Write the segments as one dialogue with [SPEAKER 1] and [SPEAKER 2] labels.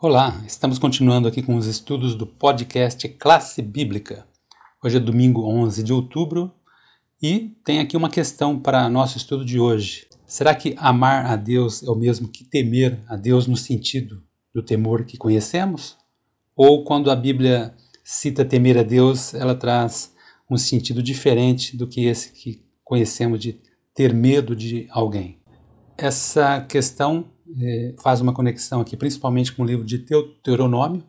[SPEAKER 1] Olá, estamos continuando aqui com os estudos do podcast Classe Bíblica. Hoje é domingo 11 de outubro e tem aqui uma questão para nosso estudo de hoje. Será que amar a Deus é o mesmo que temer a Deus no sentido do temor que conhecemos? Ou quando a Bíblia cita temer a Deus, ela traz um sentido diferente do que esse que conhecemos de ter medo de alguém? Essa questão é, faz uma conexão aqui, principalmente com o livro de Deuteronômio,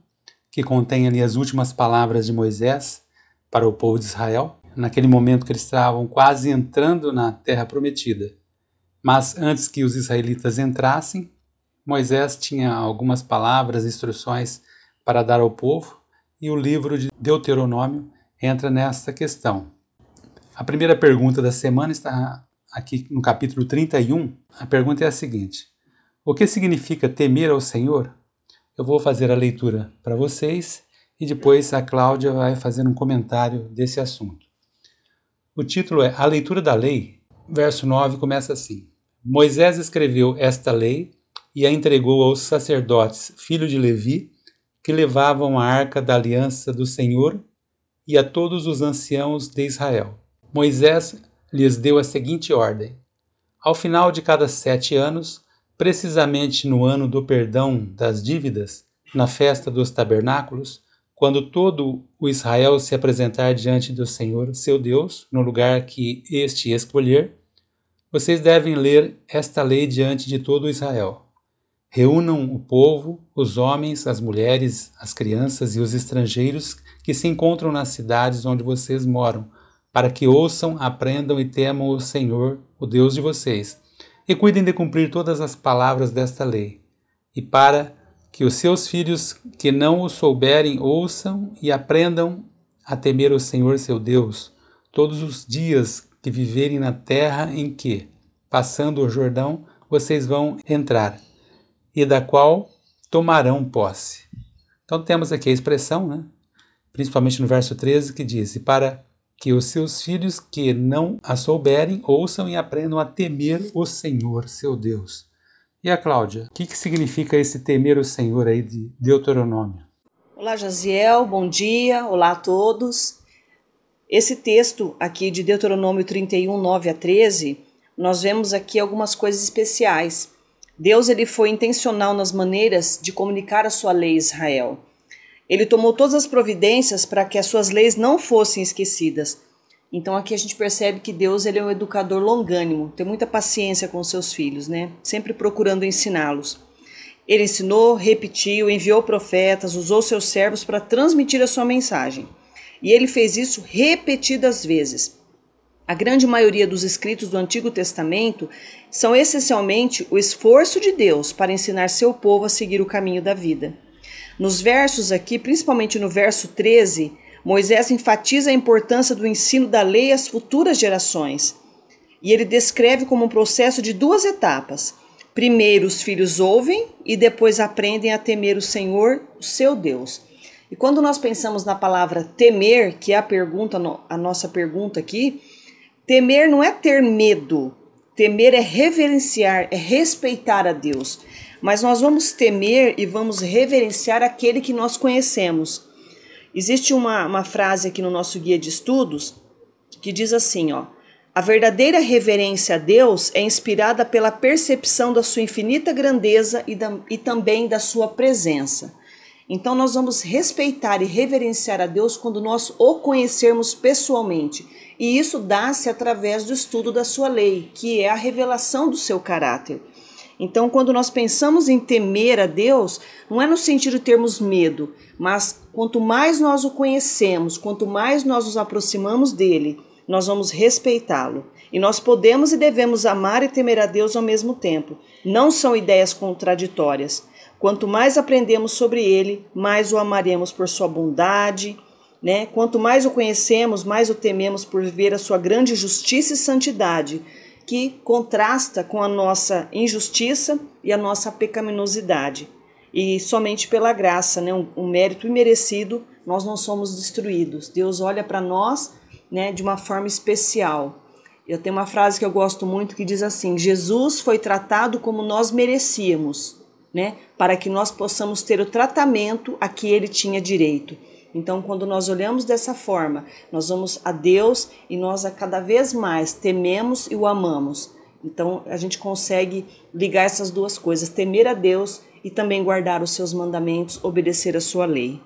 [SPEAKER 1] que contém ali as últimas palavras de Moisés para o povo de Israel, naquele momento que eles estavam quase entrando na terra prometida. Mas antes que os israelitas entrassem, Moisés tinha algumas palavras, instruções para dar ao povo, e o livro de Deuteronômio entra nessa questão. A primeira pergunta da semana está aqui no capítulo 31. A pergunta é a seguinte: o que significa temer ao Senhor? Eu vou fazer a leitura para vocês e depois a Cláudia vai fazer um comentário desse assunto. O título é A Leitura da Lei. Verso 9 começa assim: Moisés escreveu esta lei e a entregou aos sacerdotes, filho de Levi, que levavam a arca da aliança do Senhor, e a todos os anciãos de Israel. Moisés lhes deu a seguinte ordem: Ao final de cada sete anos, precisamente no ano do perdão das dívidas, na festa dos tabernáculos, quando todo o Israel se apresentar diante do Senhor, seu Deus, no lugar que este escolher, vocês devem ler esta lei diante de todo o Israel. Reúnam o povo, os homens, as mulheres, as crianças e os estrangeiros que se encontram nas cidades onde vocês moram, para que ouçam, aprendam e temam o Senhor, o Deus de vocês e cuidem de cumprir todas as palavras desta lei, e para que os seus filhos que não o souberem ouçam e aprendam a temer o Senhor seu Deus todos os dias que viverem na terra em que, passando o Jordão, vocês vão entrar, e da qual tomarão posse. Então temos aqui a expressão, né? principalmente no verso 13, que diz: E para que os seus filhos que não a souberem ouçam e aprendam a temer o Senhor, seu Deus. E a Cláudia, o que, que significa esse temer o Senhor aí de Deuteronômio?
[SPEAKER 2] Olá, Jaziel, bom dia, olá a todos. Esse texto aqui de Deuteronômio 31, 9 a 13, nós vemos aqui algumas coisas especiais. Deus ele foi intencional nas maneiras de comunicar a sua lei a Israel. Ele tomou todas as providências para que as suas leis não fossem esquecidas. Então aqui a gente percebe que Deus ele é um educador longânimo, tem muita paciência com seus filhos, né? Sempre procurando ensiná-los. Ele ensinou, repetiu, enviou profetas, usou seus servos para transmitir a sua mensagem. E ele fez isso repetidas vezes. A grande maioria dos escritos do Antigo Testamento são essencialmente o esforço de Deus para ensinar seu povo a seguir o caminho da vida. Nos versos aqui, principalmente no verso 13, Moisés enfatiza a importância do ensino da lei às futuras gerações. E ele descreve como um processo de duas etapas. Primeiro, os filhos ouvem e depois aprendem a temer o Senhor, o seu Deus. E quando nós pensamos na palavra temer, que é a pergunta, a nossa pergunta aqui, temer não é ter medo. Temer é reverenciar, é respeitar a Deus mas nós vamos temer e vamos reverenciar aquele que nós conhecemos. Existe uma, uma frase aqui no nosso guia de estudos que diz assim: ó, a verdadeira reverência a Deus é inspirada pela percepção da sua infinita grandeza e, da, e também da sua presença. Então, nós vamos respeitar e reverenciar a Deus quando nós o conhecermos pessoalmente. E isso dá-se através do estudo da sua lei, que é a revelação do seu caráter. Então, quando nós pensamos em temer a Deus, não é no sentido de termos medo, mas quanto mais nós o conhecemos, quanto mais nós nos aproximamos dele, nós vamos respeitá-lo. E nós podemos e devemos amar e temer a Deus ao mesmo tempo. Não são ideias contraditórias. Quanto mais aprendemos sobre ele, mais o amaremos por sua bondade, né? Quanto mais o conhecemos, mais o tememos por ver a sua grande justiça e santidade que contrasta com a nossa injustiça e a nossa pecaminosidade. E somente pela graça, né, um, um mérito imerecido, nós não somos destruídos. Deus olha para nós né, de uma forma especial. Eu tenho uma frase que eu gosto muito que diz assim: Jesus foi tratado como nós merecíamos, né, para que nós possamos ter o tratamento a que ele tinha direito. Então, quando nós olhamos dessa forma, nós vamos a Deus e nós a cada vez mais tememos e o amamos. Então, a gente consegue ligar essas duas coisas, temer a Deus e também guardar os seus mandamentos, obedecer a sua lei.